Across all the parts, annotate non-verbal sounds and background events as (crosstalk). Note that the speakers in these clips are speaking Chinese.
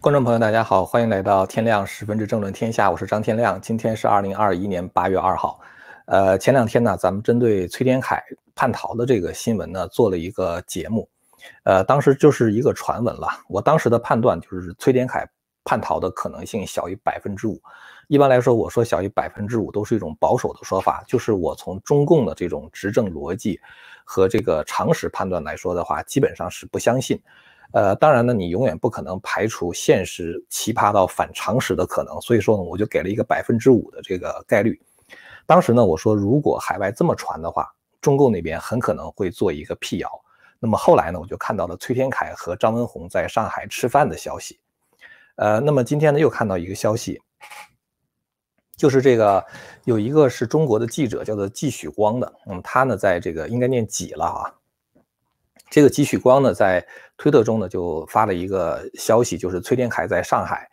观众朋友，大家好，欢迎来到天亮十分之政论天下，我是张天亮。今天是二零二一年八月二号。呃，前两天呢，咱们针对崔天凯叛逃的这个新闻呢，做了一个节目。呃，当时就是一个传闻了。我当时的判断就是崔天凯叛逃的可能性小于百分之五。一般来说，我说小于百分之五都是一种保守的说法，就是我从中共的这种执政逻辑和这个常识判断来说的话，基本上是不相信。呃，当然呢，你永远不可能排除现实奇葩到反常识的可能，所以说呢，我就给了一个百分之五的这个概率。当时呢，我说如果海外这么传的话，中共那边很可能会做一个辟谣。那么后来呢，我就看到了崔天凯和张文宏在上海吃饭的消息。呃，那么今天呢，又看到一个消息，就是这个有一个是中国的记者叫做季许光的，嗯，他呢在这个应该念几了啊？这个吉许光呢，在推特中呢就发了一个消息，就是崔天凯在上海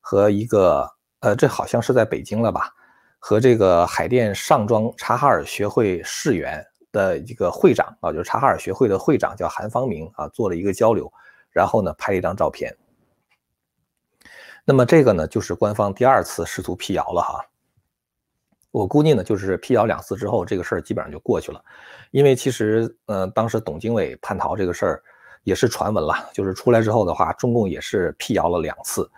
和一个呃，这好像是在北京了吧，和这个海淀上庄察哈尔学会世园的一个会长啊，就是察哈尔学会的会长叫韩方明啊，做了一个交流，然后呢拍了一张照片。那么这个呢，就是官方第二次试图辟谣了哈。我估计呢，就是辟谣两次之后，这个事儿基本上就过去了。因为其实，呃，当时董经纬叛逃这个事儿也是传闻了，就是出来之后的话，中共也是辟谣了两次。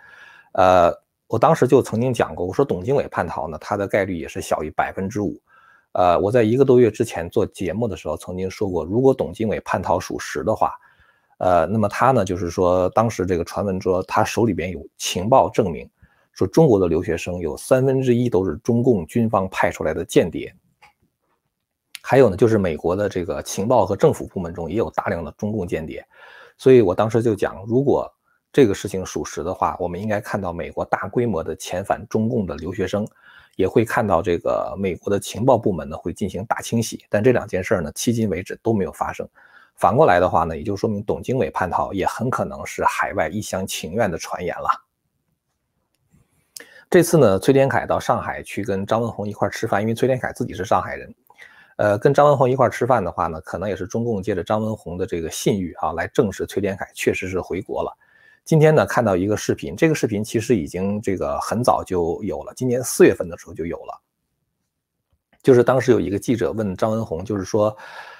呃，我当时就曾经讲过，我说董经纬叛逃呢，他的概率也是小于百分之五。呃，我在一个多月之前做节目的时候曾经说过，如果董经纬叛逃属实的话，呃，那么他呢，就是说当时这个传闻说他手里边有情报证明。说中国的留学生有三分之一都是中共军方派出来的间谍，还有呢，就是美国的这个情报和政府部门中也有大量的中共间谍，所以我当时就讲，如果这个事情属实的话，我们应该看到美国大规模的遣返中共的留学生，也会看到这个美国的情报部门呢会进行大清洗，但这两件事呢，迄今为止都没有发生。反过来的话呢，也就说明董经纬叛逃也很可能是海外一厢情愿的传言了。这次呢，崔天凯到上海去跟张文宏一块吃饭，因为崔天凯自己是上海人，呃，跟张文宏一块吃饭的话呢，可能也是中共借着张文宏的这个信誉啊，来证实崔天凯确实是回国了。今天呢，看到一个视频，这个视频其实已经这个很早就有了，今年四月份的时候就有了，就是当时有一个记者问张文宏，就是说，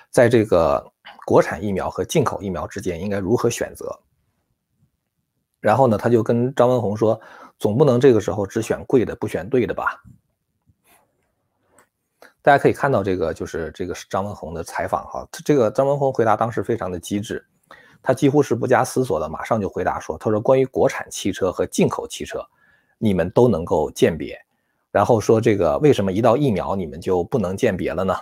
在这个国产疫苗和进口疫苗之间应该如何选择？然后呢，他就跟张文宏说。总不能这个时候只选贵的不选对的吧？大家可以看到这个就是这个是张文宏的采访哈，这个张文宏回答当时非常的机智，他几乎是不加思索的马上就回答说，他说关于国产汽车和进口汽车，你们都能够鉴别，然后说这个为什么一到疫苗你们就不能鉴别了呢？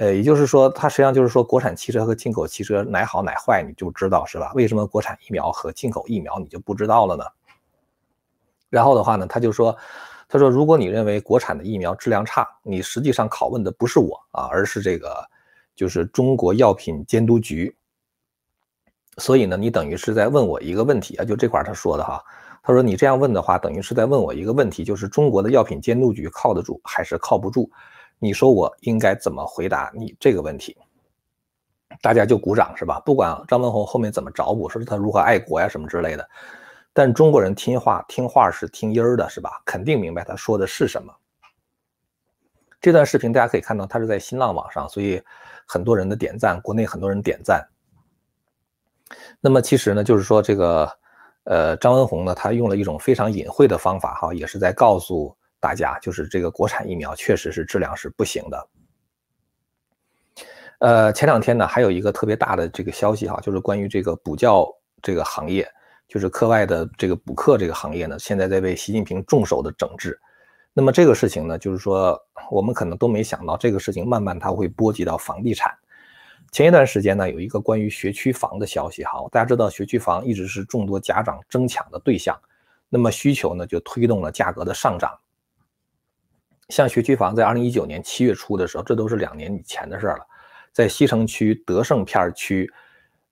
呃，也就是说他实际上就是说国产汽车和进口汽车哪好哪坏你就知道是吧？为什么国产疫苗和进口疫苗你就不知道了呢？然后的话呢，他就说：“他说，如果你认为国产的疫苗质量差，你实际上拷问的不是我啊，而是这个，就是中国药品监督局。所以呢，你等于是在问我一个问题啊，就这块他说的哈。他说你这样问的话，等于是在问我一个问题，就是中国的药品监督局靠得住还是靠不住？你说我应该怎么回答你这个问题？大家就鼓掌是吧？不管张文宏后面怎么找补，说他如何爱国呀什么之类的。”但中国人听话，听话是听音儿的，是吧？肯定明白他说的是什么。这段视频大家可以看到，他是在新浪网上，所以很多人的点赞，国内很多人点赞。那么其实呢，就是说这个，呃，张文宏呢，他用了一种非常隐晦的方法，哈，也是在告诉大家，就是这个国产疫苗确实是质量是不行的。呃，前两天呢，还有一个特别大的这个消息，哈，就是关于这个补教这个行业。就是课外的这个补课这个行业呢，现在在被习近平重手的整治。那么这个事情呢，就是说我们可能都没想到，这个事情慢慢它会波及到房地产。前一段时间呢，有一个关于学区房的消息哈，大家知道学区房一直是众多家长争抢的对象，那么需求呢就推动了价格的上涨。像学区房在二零一九年七月初的时候，这都是两年以前的事了，在西城区德胜片区。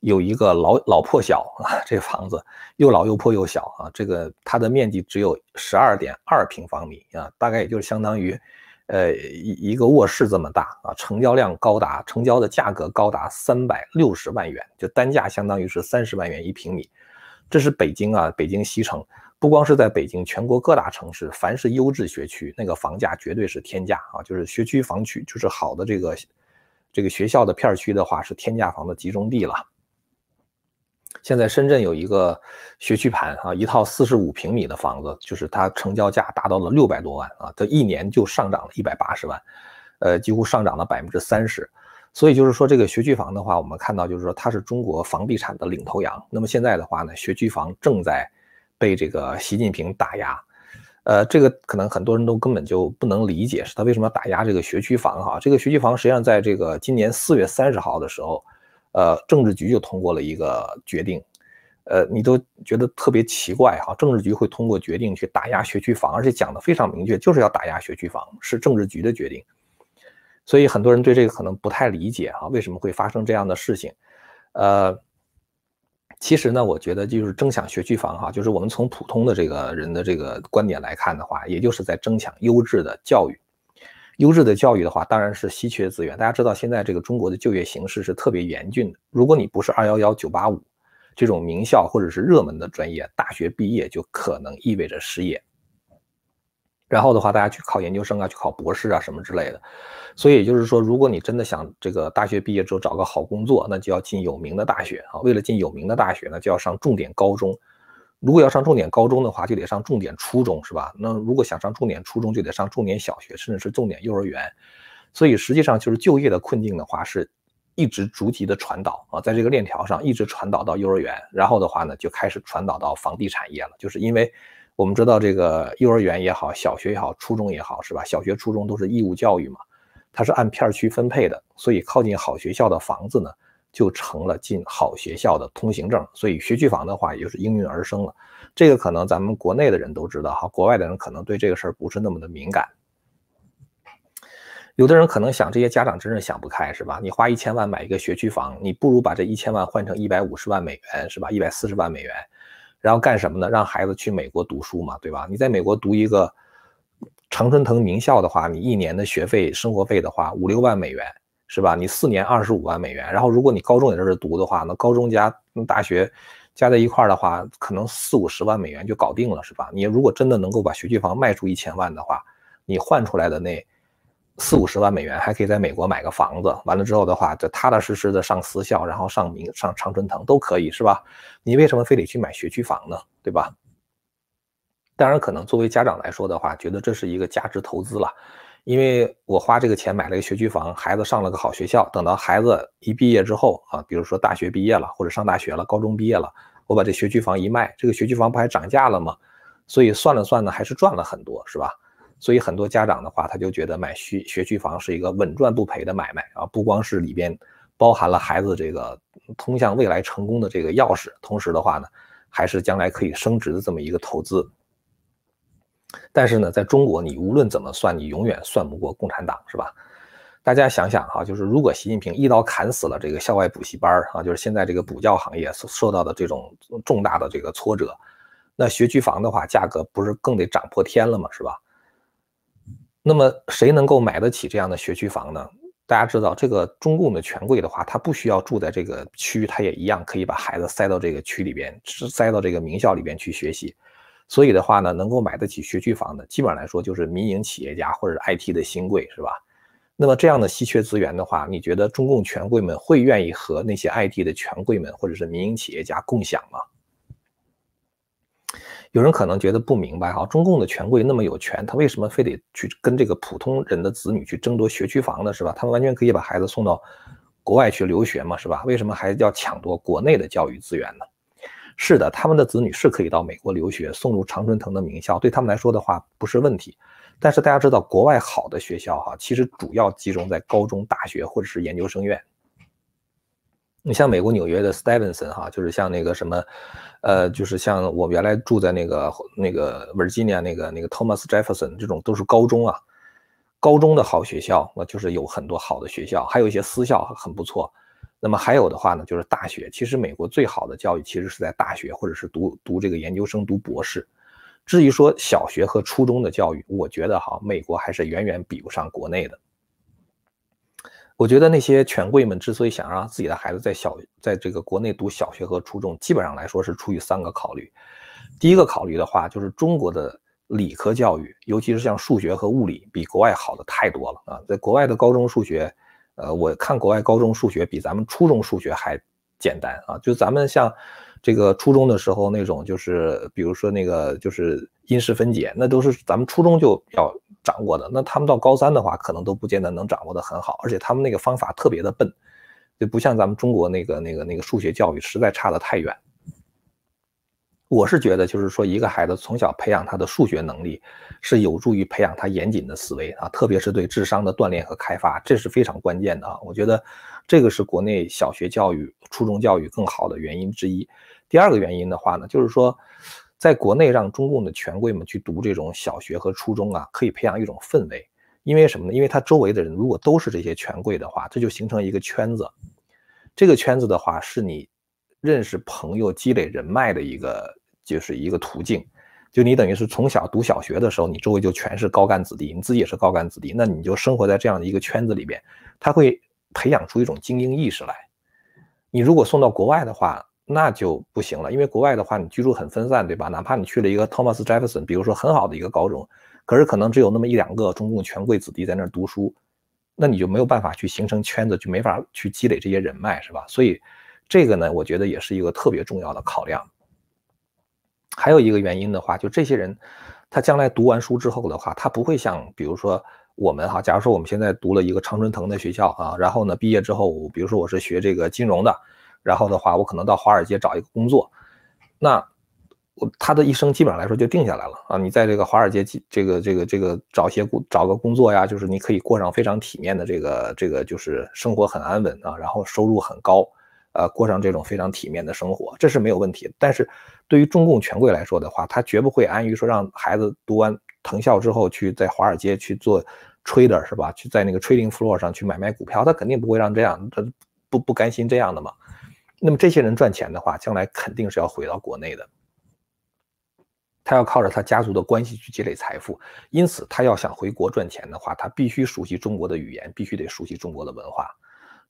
有一个老老破小啊，这房子又老又破又小啊，这个它的面积只有十二点二平方米啊，大概也就是相当于，呃一一个卧室这么大啊，成交量高达，成交的价格高达三百六十万元，就单价相当于是三十万元一平米，这是北京啊，北京西城，不光是在北京，全国各大城市，凡是优质学区，那个房价绝对是天价啊，就是学区房区，就是好的这个这个学校的片区的话，是天价房的集中地了。现在深圳有一个学区盘啊，一套四十五平米的房子，就是它成交价达到了六百多万啊，它一年就上涨了一百八十万，呃，几乎上涨了百分之三十。所以就是说，这个学区房的话，我们看到就是说它是中国房地产的领头羊。那么现在的话呢，学区房正在被这个习近平打压，呃，这个可能很多人都根本就不能理解，是他为什么打压这个学区房哈？这个学区房实际上在这个今年四月三十号的时候。呃，政治局就通过了一个决定，呃，你都觉得特别奇怪哈，政治局会通过决定去打压学区房，而且讲的非常明确，就是要打压学区房，是政治局的决定。所以很多人对这个可能不太理解哈，为什么会发生这样的事情？呃，其实呢，我觉得就是争抢学区房哈，就是我们从普通的这个人的这个观点来看的话，也就是在争抢优质的教育。优质的教育的话，当然是稀缺资源。大家知道，现在这个中国的就业形势是特别严峻的。如果你不是二幺幺、九八五这种名校或者是热门的专业，大学毕业就可能意味着失业。然后的话，大家去考研究生啊，去考博士啊什么之类的。所以就是说，如果你真的想这个大学毕业之后找个好工作，那就要进有名的大学啊。为了进有名的大学呢，就要上重点高中。如果要上重点高中的话，就得上重点初中，是吧？那如果想上重点初中，就得上重点小学，甚至是重点幼儿园。所以实际上就是就业的困境的话，是一直逐级的传导啊，在这个链条上一直传导到幼儿园，然后的话呢，就开始传导到房地产业了。就是因为我们知道这个幼儿园也好，小学也好，初中也好，是吧？小学、初中都是义务教育嘛，它是按片区分配的，所以靠近好学校的房子呢。就成了进好学校的通行证，所以学区房的话也就是应运而生了。这个可能咱们国内的人都知道哈，国外的人可能对这个事儿不是那么的敏感。有的人可能想，这些家长真是想不开，是吧？你花一千万买一个学区房，你不如把这一千万换成一百五十万美元，是吧？一百四十万美元，然后干什么呢？让孩子去美国读书嘛，对吧？你在美国读一个常春藤名校的话，你一年的学费、生活费的话，五六万美元。是吧？你四年二十五万美元，然后如果你高中也在这儿读的话，那高中加大学加在一块儿的话，可能四五十万美元就搞定了，是吧？你如果真的能够把学区房卖出一千万的话，你换出来的那四五十万美元还可以在美国买个房子，完了之后的话，就踏踏实实的上私校，然后上名上常春藤都可以，是吧？你为什么非得去买学区房呢？对吧？当然，可能作为家长来说的话，觉得这是一个价值投资了。因为我花这个钱买了个学区房，孩子上了个好学校，等到孩子一毕业之后啊，比如说大学毕业了，或者上大学了，高中毕业了，我把这学区房一卖，这个学区房不还涨价了吗？所以算了算呢，还是赚了很多，是吧？所以很多家长的话，他就觉得买学学区房是一个稳赚不赔的买卖啊，不光是里边包含了孩子这个通向未来成功的这个钥匙，同时的话呢，还是将来可以升值的这么一个投资。但是呢，在中国，你无论怎么算，你永远算不过共产党，是吧？大家想想哈，就是如果习近平一刀砍死了这个校外补习班啊，就是现在这个补教行业受到的这种重大的这个挫折，那学区房的话，价格不是更得涨破天了吗？是吧？那么谁能够买得起这样的学区房呢？大家知道，这个中共的权贵的话，他不需要住在这个区，他也一样可以把孩子塞到这个区里边，塞到这个名校里边去学习。所以的话呢，能够买得起学区房的，基本上来说就是民营企业家或者 IT 的新贵，是吧？那么这样的稀缺资源的话，你觉得中共权贵们会愿意和那些 IT 的权贵们或者是民营企业家共享吗？有人可能觉得不明白哈，中共的权贵那么有权，他为什么非得去跟这个普通人的子女去争夺学区房呢？是吧？他们完全可以把孩子送到国外去留学嘛，是吧？为什么还要抢夺国内的教育资源呢？是的，他们的子女是可以到美国留学，送入常春藤的名校，对他们来说的话不是问题。但是大家知道，国外好的学校哈，其实主要集中在高中、大学或者是研究生院。你像美国纽约的 Stevenson 哈，就是像那个什么，呃，就是像我原来住在那个那个 Virginia 那个那个 Thomas Jefferson 这种都是高中啊，高中的好学校，那就是有很多好的学校，还有一些私校很不错。那么还有的话呢，就是大学。其实美国最好的教育其实是在大学，或者是读读这个研究生、读博士。至于说小学和初中的教育，我觉得哈，美国还是远远比不上国内的。我觉得那些权贵们之所以想让自己的孩子在小在这个国内读小学和初中，基本上来说是出于三个考虑。第一个考虑的话，就是中国的理科教育，尤其是像数学和物理，比国外好的太多了啊！在国外的高中数学，呃，我看国外高中数学比咱们初中数学还简单啊！就咱们像这个初中的时候那种，就是比如说那个就是因式分解，那都是咱们初中就要。掌握的那他们到高三的话，可能都不见得能掌握的很好，而且他们那个方法特别的笨，就不像咱们中国那个那个那个数学教育实在差得太远。我是觉得，就是说一个孩子从小培养他的数学能力，是有助于培养他严谨的思维啊，特别是对智商的锻炼和开发，这是非常关键的啊。我觉得这个是国内小学教育、初中教育更好的原因之一。第二个原因的话呢，就是说。在国内，让中共的权贵们去读这种小学和初中啊，可以培养一种氛围。因为什么呢？因为他周围的人如果都是这些权贵的话，这就形成一个圈子。这个圈子的话，是你认识朋友、积累人脉的一个，就是一个途径。就你等于是从小读小学的时候，你周围就全是高干子弟，你自己也是高干子弟，那你就生活在这样的一个圈子里边，他会培养出一种精英意识来。你如果送到国外的话，那就不行了，因为国外的话，你居住很分散，对吧？哪怕你去了一个 Thomas Jefferson，比如说很好的一个高中，可是可能只有那么一两个中共权贵子弟在那儿读书，那你就没有办法去形成圈子，就没法去积累这些人脉，是吧？所以这个呢，我觉得也是一个特别重要的考量。还有一个原因的话，就这些人，他将来读完书之后的话，他不会像比如说我们哈，假如说我们现在读了一个常春藤的学校啊，然后呢毕业之后，比如说我是学这个金融的。然后的话，我可能到华尔街找一个工作，那我他的一生基本上来说就定下来了啊。你在这个华尔街这个这个这个找些工找个工作呀，就是你可以过上非常体面的这个这个就是生活很安稳啊，然后收入很高，呃，过上这种非常体面的生活，这是没有问题。但是对于中共权贵来说的话，他绝不会安于说让孩子读完藤校之后去在华尔街去做 trader 是吧？去在那个 trading floor 上去买卖股票，他肯定不会让这样，他不不甘心这样的嘛。那么这些人赚钱的话，将来肯定是要回到国内的。他要靠着他家族的关系去积累财富，因此他要想回国赚钱的话，他必须熟悉中国的语言，必须得熟悉中国的文化。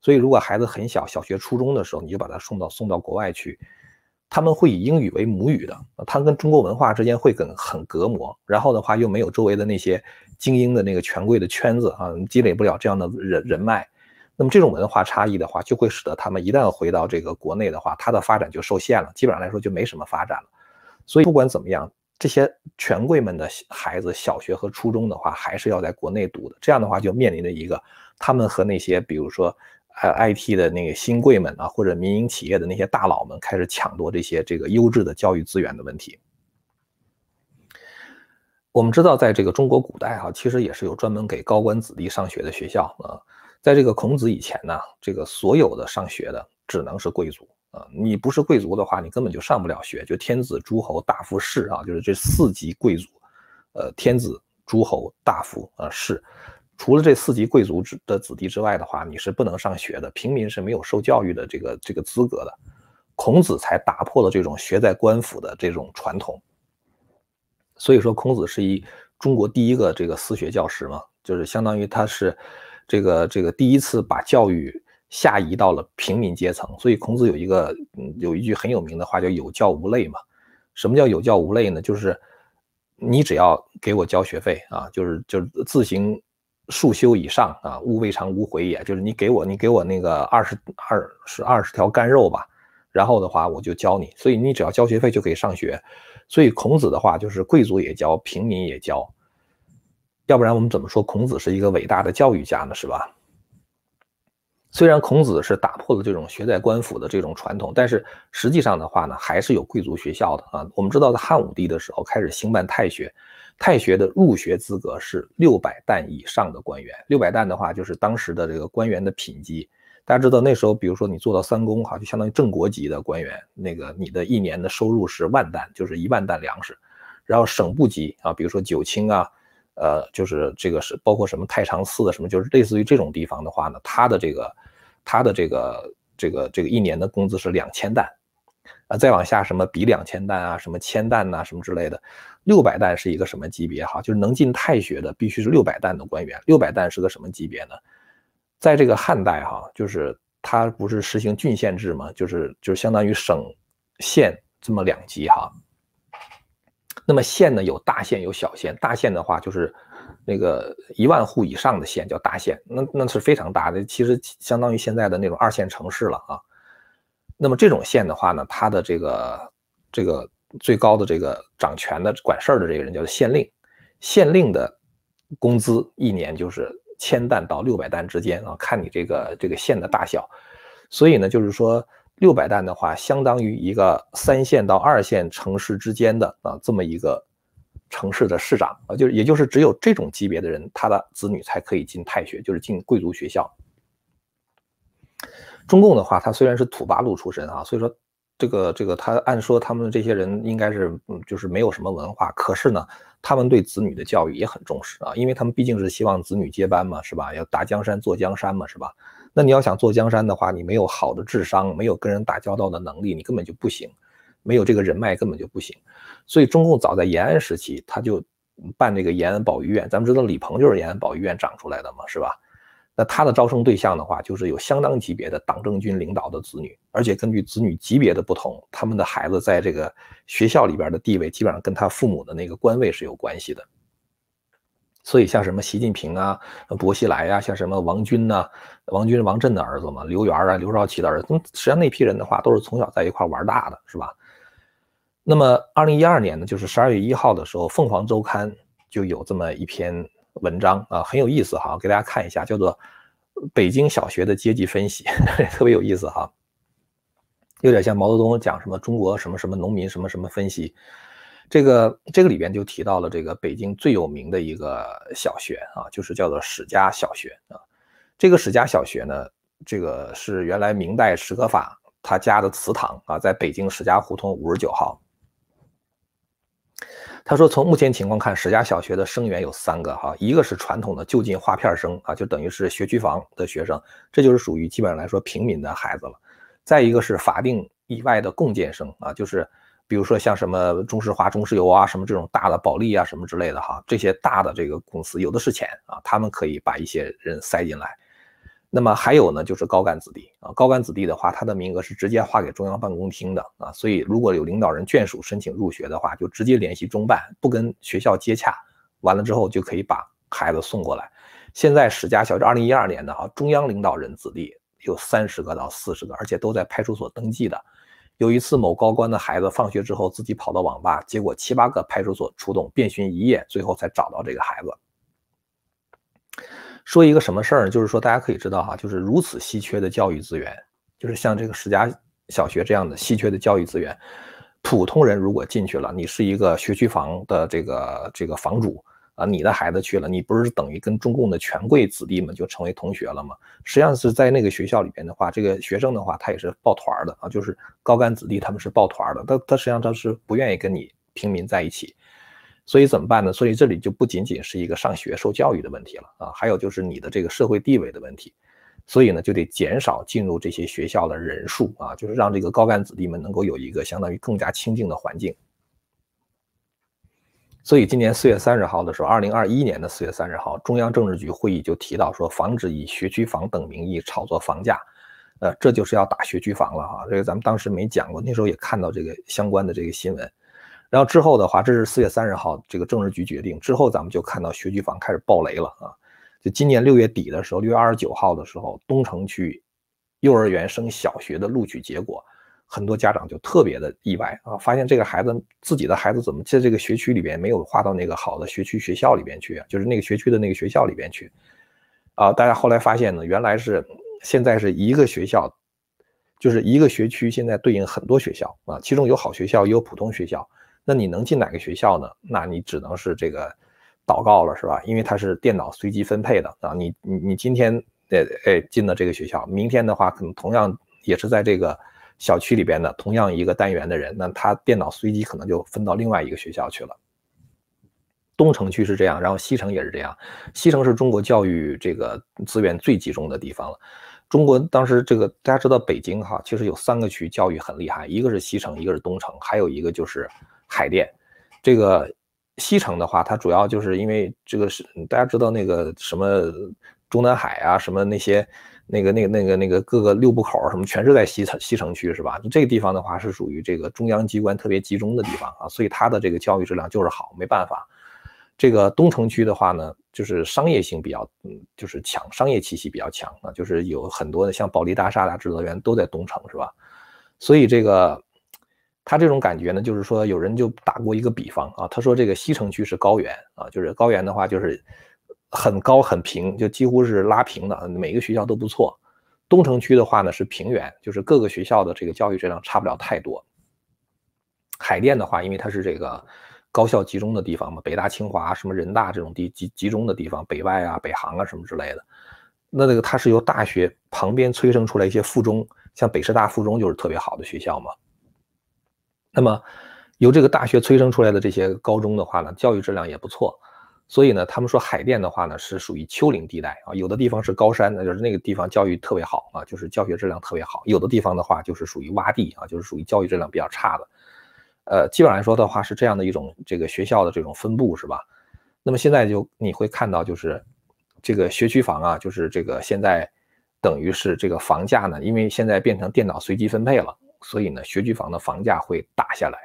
所以，如果孩子很小，小学、初中的时候，你就把他送到送到国外去，他们会以英语为母语的，他跟中国文化之间会跟很隔膜。然后的话，又没有周围的那些精英的那个权贵的圈子啊，积累不了这样的人人脉。那么这种文化差异的话，就会使得他们一旦回到这个国内的话，他的发展就受限了，基本上来说就没什么发展了。所以不管怎么样，这些权贵们的孩子小学和初中的话，还是要在国内读的。这样的话就面临着一个他们和那些比如说呃 IT 的那个新贵们啊，或者民营企业的那些大佬们开始抢夺这些这个优质的教育资源的问题。我们知道，在这个中国古代哈，其实也是有专门给高官子弟上学的学校啊。在这个孔子以前呢，这个所有的上学的只能是贵族啊，你不是贵族的话，你根本就上不了学。就天子、诸侯、大夫、士啊，就是这四级贵族，呃，天子、诸侯、大夫啊，士，除了这四级贵族之的子弟之外的话，你是不能上学的。平民是没有受教育的这个这个资格的。孔子才打破了这种学在官府的这种传统。所以说，孔子是一中国第一个这个私学教师嘛，就是相当于他是。这个这个第一次把教育下移到了平民阶层，所以孔子有一个嗯有一句很有名的话叫有教无类嘛。什么叫有教无类呢？就是你只要给我交学费啊，就是就是自行束修以上啊，物未尝无回也。就是你给我你给我那个二十二是二十条干肉吧，然后的话我就教你。所以你只要交学费就可以上学。所以孔子的话就是贵族也教，平民也教。要不然我们怎么说孔子是一个伟大的教育家呢？是吧？虽然孔子是打破了这种学在官府的这种传统，但是实际上的话呢，还是有贵族学校的啊。我们知道，在汉武帝的时候开始兴办太学，太学的入学资格是六百担以上的官员。六百担的话，就是当时的这个官员的品级。大家知道那时候，比如说你做到三公，哈，就相当于正国级的官员，那个你的一年的收入是万担，就是一万担粮食。然后省部级啊，比如说九卿啊。呃，就是这个是包括什么太常寺的什么，就是类似于这种地方的话呢，他的这个，他的这个这个这个一年的工资是两千担，啊，再往下什么比两千担啊，什么千担呐，什么之类的，六百担是一个什么级别哈？就是能进太学的必须是六百担的官员，六百担是个什么级别呢？在这个汉代哈，就是它不是实行郡县制嘛，就是就是相当于省县这么两级哈。那么县呢有大县有小县，大县的话就是那个一万户以上的县叫大县，那那是非常大的，其实相当于现在的那种二线城市了啊。那么这种县的话呢，它的这个这个最高的这个掌权的管事儿的这个人叫做县令，县令的工资一年就是千担到六百担之间啊，看你这个这个县的大小。所以呢，就是说六百担的话，相当于一个三线到二线城市之间的啊这么一个城市的市长啊，就是也就是只有这种级别的人，他的子女才可以进太学，就是进贵族学校。中共的话，他虽然是土八路出身啊，所以说这个这个他按说他们这些人应该是嗯就是没有什么文化，可是呢，他们对子女的教育也很重视啊，因为他们毕竟是希望子女接班嘛，是吧？要打江山坐江山嘛，是吧？那你要想做江山的话，你没有好的智商，没有跟人打交道的能力，你根本就不行，没有这个人脉根本就不行。所以中共早在延安时期，他就办这个延安保育院，咱们知道李鹏就是延安保育院长出来的嘛，是吧？那他的招生对象的话，就是有相当级别的党政军领导的子女，而且根据子女级别的不同，他们的孩子在这个学校里边的地位，基本上跟他父母的那个官位是有关系的。所以像什么习近平啊、薄熙来呀，像什么王军呐，王军王震的儿子嘛，刘源啊、刘少奇的儿子，实际上那批人的话，都是从小在一块玩大的，是吧？那么二零一二年呢，就是十二月一号的时候，《凤凰周刊》就有这么一篇。文章啊很有意思哈，给大家看一下，叫做《北京小学的阶级分析》，(laughs) 特别有意思哈，有点像毛泽东讲什么中国什么什么农民什么什么分析。这个这个里边就提到了这个北京最有名的一个小学啊，就是叫做史家小学啊。这个史家小学呢，这个是原来明代史可法他家的祠堂啊，在北京史家胡同五十九号。他说：“从目前情况看，史家小学的生源有三个哈，一个是传统的就近划片生啊，就等于是学区房的学生，这就是属于基本上来说平民的孩子了。再一个是法定以外的共建生啊，就是比如说像什么中石化、中石油啊，什么这种大的保利啊什么之类的哈，这些大的这个公司有的是钱啊，他们可以把一些人塞进来。”那么还有呢，就是高干子弟啊，高干子弟的话，他的名额是直接划给中央办公厅的啊，所以如果有领导人眷属申请入学的话，就直接联系中办，不跟学校接洽，完了之后就可以把孩子送过来。现在史家小学二零一二年的哈，中央领导人子弟有三十个到四十个，而且都在派出所登记的。有一次某高官的孩子放学之后自己跑到网吧，结果七八个派出所出动，遍寻一夜，最后才找到这个孩子。说一个什么事儿呢？就是说，大家可以知道哈，就是如此稀缺的教育资源，就是像这个史家小学这样的稀缺的教育资源，普通人如果进去了，你是一个学区房的这个这个房主啊，你的孩子去了，你不是等于跟中共的权贵子弟们就成为同学了吗？实际上是在那个学校里边的话，这个学生的话，他也是抱团的啊，就是高干子弟他们是抱团的，他他实际上他是不愿意跟你平民在一起。所以怎么办呢？所以这里就不仅仅是一个上学受教育的问题了啊，还有就是你的这个社会地位的问题。所以呢，就得减少进入这些学校的人数啊，就是让这个高干子弟们能够有一个相当于更加清静的环境。所以今年四月三十号的时候，二零二一年的四月三十号，中央政治局会议就提到说，防止以学区房等名义炒作房价，呃，这就是要打学区房了哈。这个咱们当时没讲过，那时候也看到这个相关的这个新闻。然后之后的话，这是四月三十号这个政治局决定之后，咱们就看到学区房开始爆雷了啊！就今年六月底的时候，六月二十九号的时候，东城区幼儿园升小学的录取结果，很多家长就特别的意外啊，发现这个孩子自己的孩子怎么在这个学区里边没有划到那个好的学区学校里边去？就是那个学区的那个学校里边去啊！大家后来发现呢，原来是现在是一个学校，就是一个学区，现在对应很多学校啊，其中有好学校，也有普通学校。那你能进哪个学校呢？那你只能是这个祷告了，是吧？因为它是电脑随机分配的啊。你你你今天呃哎进了这个学校，明天的话可能同样也是在这个小区里边的同样一个单元的人，那他电脑随机可能就分到另外一个学校去了。东城区是这样，然后西城也是这样。西城是中国教育这个资源最集中的地方了。中国当时这个大家知道北京哈，其实有三个区教育很厉害，一个是西城，一个是东城，还有一个就是。海淀，这个西城的话，它主要就是因为这个是大家知道那个什么中南海啊，什么那些那个那个那个那个各个六部口什么，全是在西城西城区是吧？这个地方的话是属于这个中央机关特别集中的地方啊，所以它的这个教育质量就是好，没办法。这个东城区的话呢，就是商业性比较，嗯，就是强，商业气息比较强啊，就是有很多的像保利大厦啊、智乐园都在东城是吧？所以这个。他这种感觉呢，就是说有人就打过一个比方啊，他说这个西城区是高原啊，就是高原的话就是很高很平，就几乎是拉平的，每个学校都不错。东城区的话呢是平原，就是各个学校的这个教育质量差不了太多。海淀的话，因为它是这个高校集中的地方嘛，北大、清华、什么人大这种地集集中的地方，北外啊、北航啊什么之类的，那那个它是由大学旁边催生出来一些附中，像北师大附中就是特别好的学校嘛。那么，由这个大学催生出来的这些高中的话呢，教育质量也不错。所以呢，他们说海淀的话呢是属于丘陵地带啊，有的地方是高山，那就是那个地方教育特别好啊，就是教学质量特别好；有的地方的话就是属于洼地啊，就是属于教育质量比较差的。呃，基本上来说的话是这样的一种这个学校的这种分布是吧？那么现在就你会看到就是这个学区房啊，就是这个现在等于是这个房价呢，因为现在变成电脑随机分配了。所以呢，学区房的房价会打下来。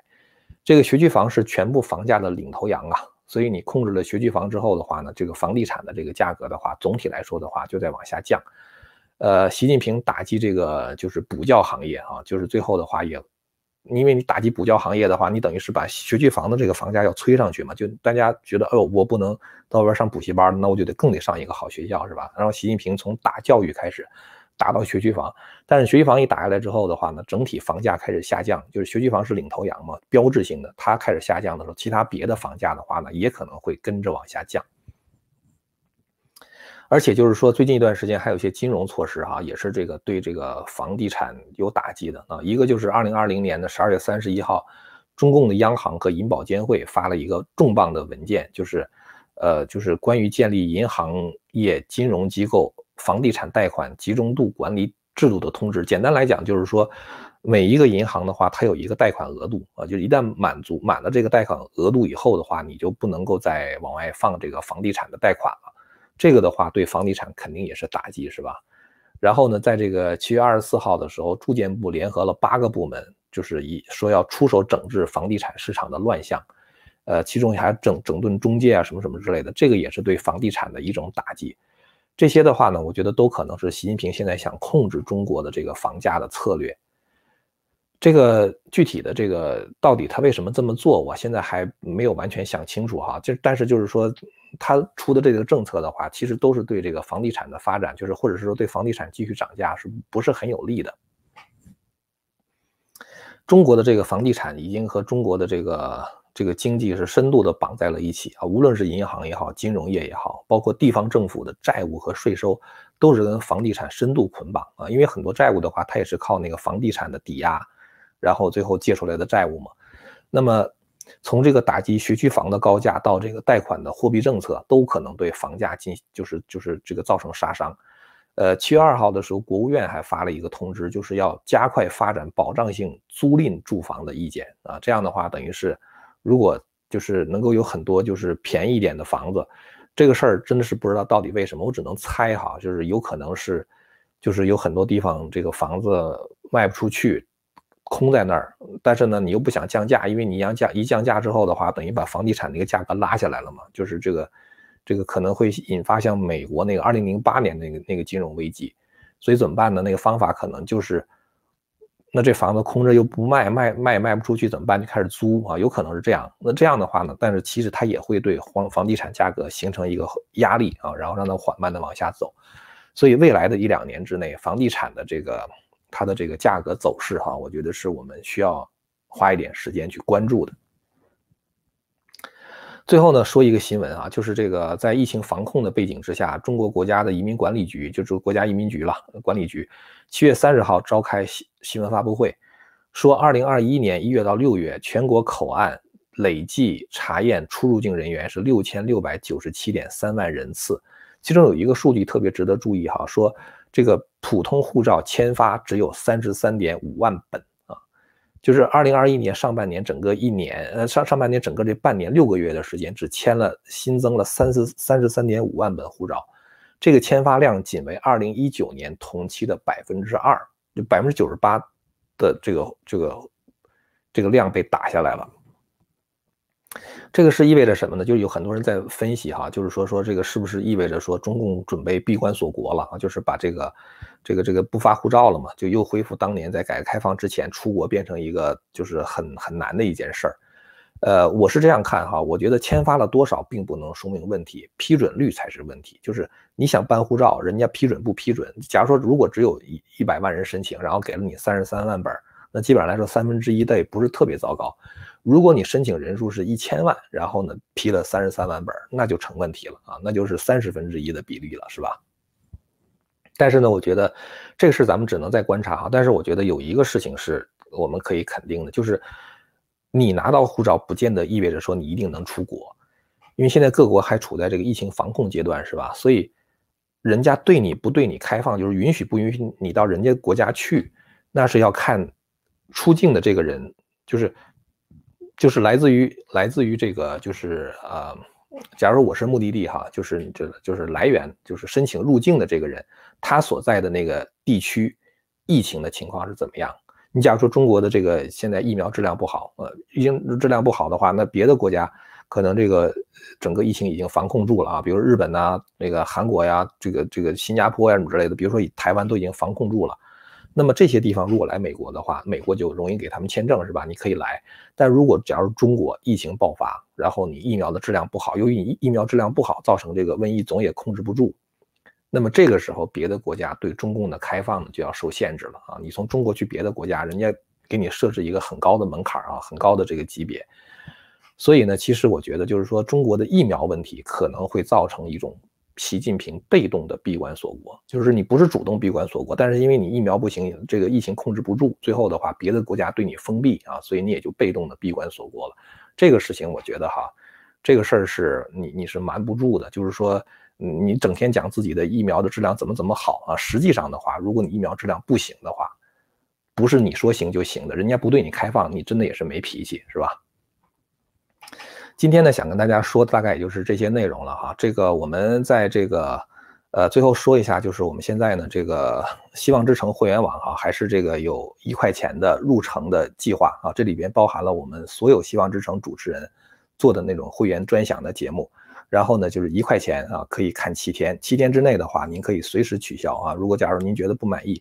这个学区房是全部房价的领头羊啊。所以你控制了学区房之后的话呢，这个房地产的这个价格的话，总体来说的话就在往下降。呃，习近平打击这个就是补教行业啊，就是最后的话也，因为你打击补教行业的话，你等于是把学区房的这个房价要催上去嘛。就大家觉得，哦，我不能到外边上补习班，那我就得更得上一个好学校，是吧？然后习近平从打教育开始。打到学区房，但是学区房一打下来之后的话呢，整体房价开始下降，就是学区房是领头羊嘛，标志性的，它开始下降的时候，其他别的房价的话呢，也可能会跟着往下降。而且就是说，最近一段时间还有一些金融措施哈，也是这个对这个房地产有打击的啊。一个就是二零二零年的十二月三十一号，中共的央行和银保监会发了一个重磅的文件，就是，呃，就是关于建立银行业金融机构。房地产贷款集中度管理制度的通知，简单来讲就是说，每一个银行的话，它有一个贷款额度啊，就一旦满足满了这个贷款额度以后的话，你就不能够再往外放这个房地产的贷款了。这个的话，对房地产肯定也是打击，是吧？然后呢，在这个七月二十四号的时候，住建部联合了八个部门，就是以说要出手整治房地产市场的乱象，呃，其中还整整顿中介啊，什么什么之类的，这个也是对房地产的一种打击。这些的话呢，我觉得都可能是习近平现在想控制中国的这个房价的策略。这个具体的这个到底他为什么这么做，我现在还没有完全想清楚哈。就但是就是说，他出的这个政策的话，其实都是对这个房地产的发展，就是或者是说对房地产继续涨价，是不是很有利的？中国的这个房地产已经和中国的这个。这个经济是深度的绑在了一起啊，无论是银行也好，金融业也好，包括地方政府的债务和税收，都是跟房地产深度捆绑啊。因为很多债务的话，它也是靠那个房地产的抵押，然后最后借出来的债务嘛。那么从这个打击学区房的高价到这个贷款的货币政策，都可能对房价进就是就是这个造成杀伤。呃，七月二号的时候，国务院还发了一个通知，就是要加快发展保障性租赁住房的意见啊。这样的话，等于是。如果就是能够有很多就是便宜一点的房子，这个事儿真的是不知道到底为什么，我只能猜哈，就是有可能是，就是有很多地方这个房子卖不出去，空在那儿，但是呢你又不想降价，因为你一降价一降价之后的话，等于把房地产那个价格拉下来了嘛，就是这个这个可能会引发像美国那个二零零八年那个那个金融危机，所以怎么办呢？那个方法可能就是。那这房子空着又不卖，卖卖卖不出去怎么办？就开始租啊，有可能是这样。那这样的话呢？但是其实它也会对房房地产价格形成一个压力啊，然后让它缓慢的往下走。所以未来的一两年之内，房地产的这个它的这个价格走势哈，我觉得是我们需要花一点时间去关注的。最后呢，说一个新闻啊，就是这个在疫情防控的背景之下，中国国家的移民管理局，就是国家移民局了，管理局，七月三十号召开新新闻发布会，说二零二一年一月到六月，全国口岸累计查验出入境人员是六千六百九十七点三万人次，其中有一个数据特别值得注意哈，说这个普通护照签发只有三十三点五万本。就是二零二一年上半年整个一年，呃上上半年整个这半年六个月的时间，只签了新增了三十三十三点五万本护照，这个签发量仅为二零一九年同期的百分之二，就百分之九十八的这个这个这个量被打下来了。这个是意味着什么呢？就是有很多人在分析哈，就是说说这个是不是意味着说中共准备闭关锁国了啊？就是把这个这个这个不发护照了嘛，就又恢复当年在改革开放之前出国变成一个就是很很难的一件事儿。呃，我是这样看哈，我觉得签发了多少并不能说明问题，批准率才是问题。就是你想办护照，人家批准不批准？假如说如果只有一一百万人申请，然后给了你三十三万本，那基本上来说三分之一倒也不是特别糟糕。如果你申请人数是一千万，然后呢批了三十三万本，那就成问题了啊，那就是三十分之一的比例了，是吧？但是呢，我觉得这个事咱们只能再观察哈。但是我觉得有一个事情是我们可以肯定的，就是你拿到护照不见得意味着说你一定能出国，因为现在各国还处在这个疫情防控阶段，是吧？所以人家对你不对你开放，就是允许不允许你到人家国家去，那是要看出境的这个人，就是。就是来自于来自于这个，就是呃，假如我是目的地哈，就是这就是来源，就是申请入境的这个人，他所在的那个地区疫情的情况是怎么样？你假如说中国的这个现在疫苗质量不好，呃，疫情质量不好的话，那别的国家可能这个整个疫情已经防控住了啊，比如日本呐，那个韩国呀，这个这个新加坡呀什么之类的，比如说台湾都已经防控住了。那么这些地方如果来美国的话，美国就容易给他们签证，是吧？你可以来。但如果假如中国疫情爆发，然后你疫苗的质量不好，由于你疫苗质量不好，造成这个瘟疫总也控制不住，那么这个时候别的国家对中共的开放呢就要受限制了啊！你从中国去别的国家，人家给你设置一个很高的门槛啊，很高的这个级别。所以呢，其实我觉得就是说中国的疫苗问题可能会造成一种。习近平被动的闭关锁国，就是你不是主动闭关锁国，但是因为你疫苗不行，这个疫情控制不住，最后的话，别的国家对你封闭啊，所以你也就被动的闭关锁国了。这个事情我觉得哈，这个事儿是你你是瞒不住的，就是说你整天讲自己的疫苗的质量怎么怎么好啊，实际上的话，如果你疫苗质量不行的话，不是你说行就行的，人家不对你开放，你真的也是没脾气，是吧？今天呢，想跟大家说，大概也就是这些内容了哈。这个我们在这个，呃，最后说一下，就是我们现在呢，这个 (laughs) 希望之城会员网哈，还是这个有一块钱的入城的计划啊。这里边包含了我们所有希望之城主持人做的那种会员专享的节目。然后呢，就是一块钱啊，可以看七天，七天之内的话，您可以随时取消啊。如果假如您觉得不满意，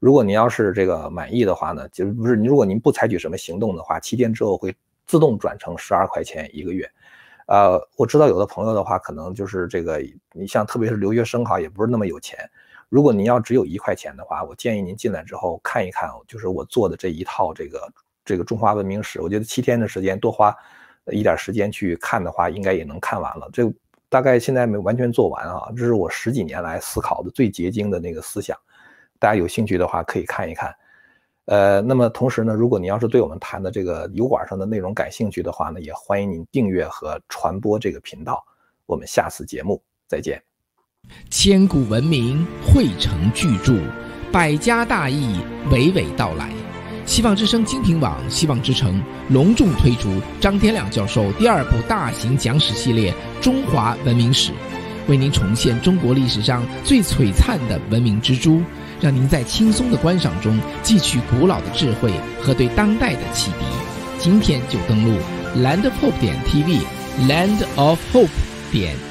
如果您要是这个满意的话呢，就是不是您，如果您不采取什么行动的话，七天之后会。自动转成十二块钱一个月，呃，我知道有的朋友的话，可能就是这个，你像特别是留学生哈，也不是那么有钱。如果您要只有一块钱的话，我建议您进来之后看一看，就是我做的这一套这个这个中华文明史，我觉得七天的时间多花一点时间去看的话，应该也能看完了。这大概现在没完全做完啊，这是我十几年来思考的最结晶的那个思想，大家有兴趣的话可以看一看。呃，那么同时呢，如果您要是对我们谈的这个油管上的内容感兴趣的话呢，也欢迎您订阅和传播这个频道。我们下次节目再见。千古文明汇成巨著，百家大义娓娓道来。希望之声精品网、希望之城隆重推出张天亮教授第二部大型讲史系列《中华文明史》，为您重现中国历史上最璀璨的文明之珠。让您在轻松的观赏中汲取古老的智慧和对当代的启迪。今天就登录 Land of Hope 点 TV，Land of Hope 点。